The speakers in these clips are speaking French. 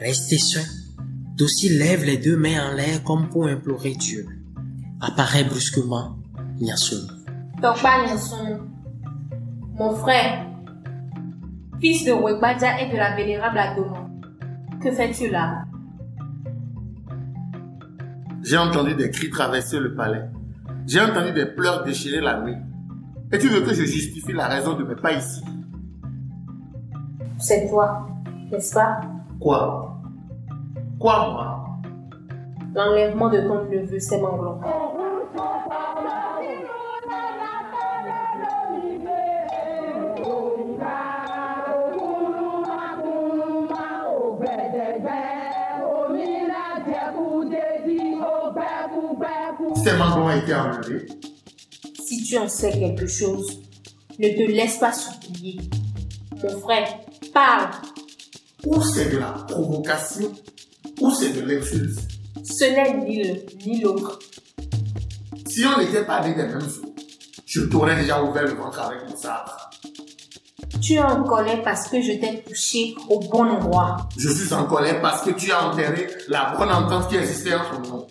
Restez seul, Dossi lève les deux mains en l'air comme pour implorer Dieu. Apparaît brusquement Nyasun. Tokba Nyasun, mon frère, fils de Wegbadia et de la vénérable Adoma, que fais-tu là? J'ai entendu des cris traverser le palais. J'ai entendu des pleurs déchirer la nuit. Et tu veux que je justifie la raison de mes pas ici? C'est toi, n'est-ce pas? Quoi? Quoi, moi? L'enlèvement de ton neveu, c'est Manglon. Ces manglons ont été enlevés. Si tu en sais quelque chose, ne te laisse pas supplier. Mon frère, parle. Ou c'est de la provocation, ou c'est de l'insulte. Ce n'est ni l'un ni l'autre. Si on n'était pas des mêmes eaux, je t'aurais déjà ouvert le ventre avec mon sabre. Tu es en colère parce que je t'ai touché au bon endroit. Je suis en colère parce que tu as enterré la bonne entente qui existait entre nous.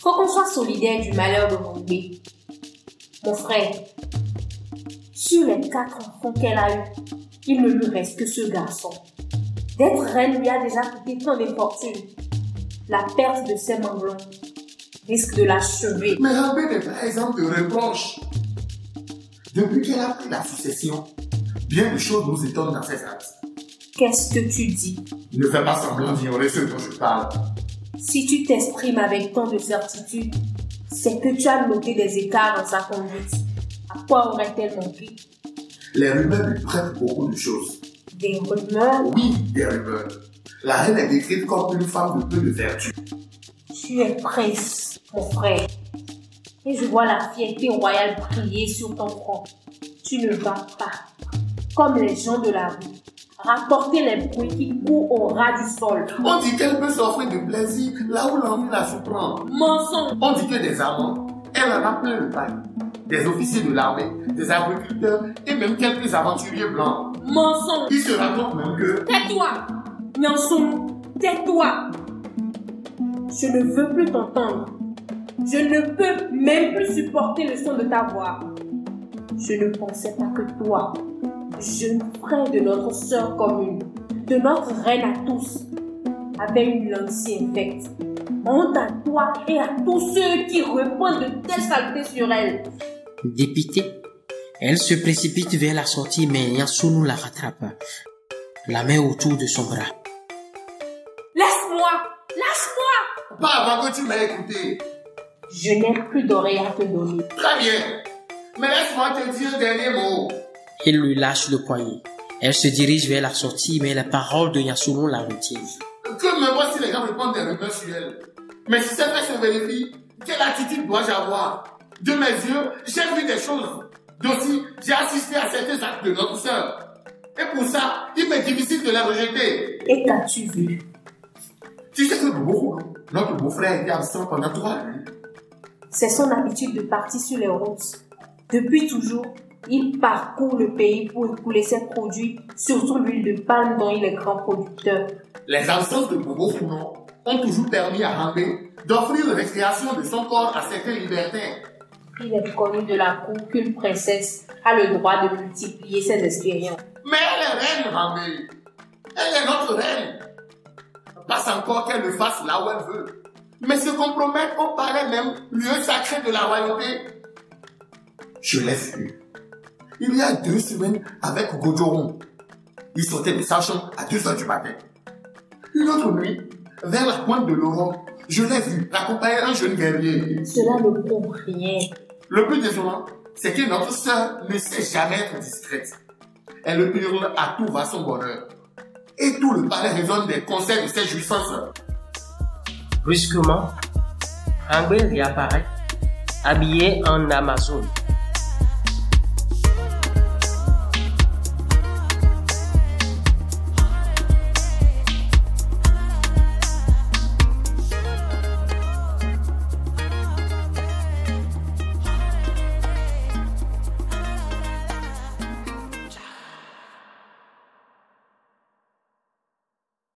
Faut qu'on soit solidaire du malheur de mon bébé. Mon frère, sur les quatre enfants qu'elle a eus, il ne lui reste que ce garçon. D'être reine lui a déjà coûté tant de fortune. La perte de ses manglons risque de l'achever. Mais Rabé n'est pas exemple de reproche. Depuis qu'elle a pris la succession, bien de choses nous étonnent dans ses actes. Qu'est-ce que tu dis? Ne fais pas semblant d'ignorer ce dont je parle. Si tu t'exprimes avec tant de certitude, c'est que tu as noté des écarts dans sa conduite. À quoi aurait-elle manqué Les rumeurs lui prêtent beaucoup de choses. Des rumeurs? Oui, des rumeurs. La reine est décrite comme une femme de peu de vertu. Tu es prince, mon frère. Et je vois la fierté royale briller sur ton front. Tu ne vas pas, comme les gens de la rue, rapporter les bruits qui courent au ras du sol. On dit qu'elle peut s'offrir de plaisir là où l'envie la surprend. Mensonge On dit que des amants, elle en a plein le bail. Des officiers de l'armée, des agriculteurs et même quelques aventuriers blancs. Mensonge Il se raconte même que Tais-toi Nyanson, tais-toi Je ne veux plus t'entendre. Je ne peux même plus supporter le son de ta voix. Je ne pensais pas que toi, jeune frère de notre sœur commune, de notre reine à tous, avait une langue si infecte. Honte à toi et à tous ceux qui répondent de telles saletés sur elle. Dépitée, elle se précipite vers la sortie mais Yasunu la rattrape, la met autour de son bras. Laisse-moi Lâche-moi pas avant que tu m'aies écouté. Je n'ai plus d'oreilles à te donner. Très bien. Mais laisse-moi te dire un dernier mot. Il lui lâche le poignet. Elle se dirige vers la sortie mais les paroles de Yasunu la retiennent. Que me voici les gens répondent des rumeurs sur elle. Mais si ces faits se vérifient, quelle attitude dois-je avoir? De mes yeux, j'ai vu des choses. D'aussi, j'ai assisté à certains actes de notre sœur. Et pour ça, il m'est difficile de les rejeter. Et qu'as-tu vu? Tu sais que Bobo, notre beau-frère était absent pendant trois nuits. C'est son habitude de partir sur les routes. Depuis toujours, il parcourt le pays pour écouler ses produits, surtout l'huile de palme dont il est grand producteur. Les absences de Bobo Founon ont toujours permis à Rambé d'offrir une récréation de son corps à certains libertins. Il est connu de la cour qu'une princesse a le droit de multiplier ses expériences. Mais elle est reine, Rambé. Elle est notre reine. Passe encore qu'elle le fasse là où elle veut. Mais se compromettre au palais même, lieu sacré de la royauté. Je l'ai vu. Il y a deux semaines avec Gojoron. Il sortait de sa chambre à 2 heures du matin. Une autre nuit, vers la pointe de l'aurore, je l'ai vu accompagner un jeune guerrier. Cela ne prouve rien. Le plus désolant, c'est que notre sœur ne sait jamais être discrète. Elle hurle à tout va son bonheur. Et tout le palais résonne des conseils de ses jouissances. Brusquement, Angel réapparaît, habillé en Amazon.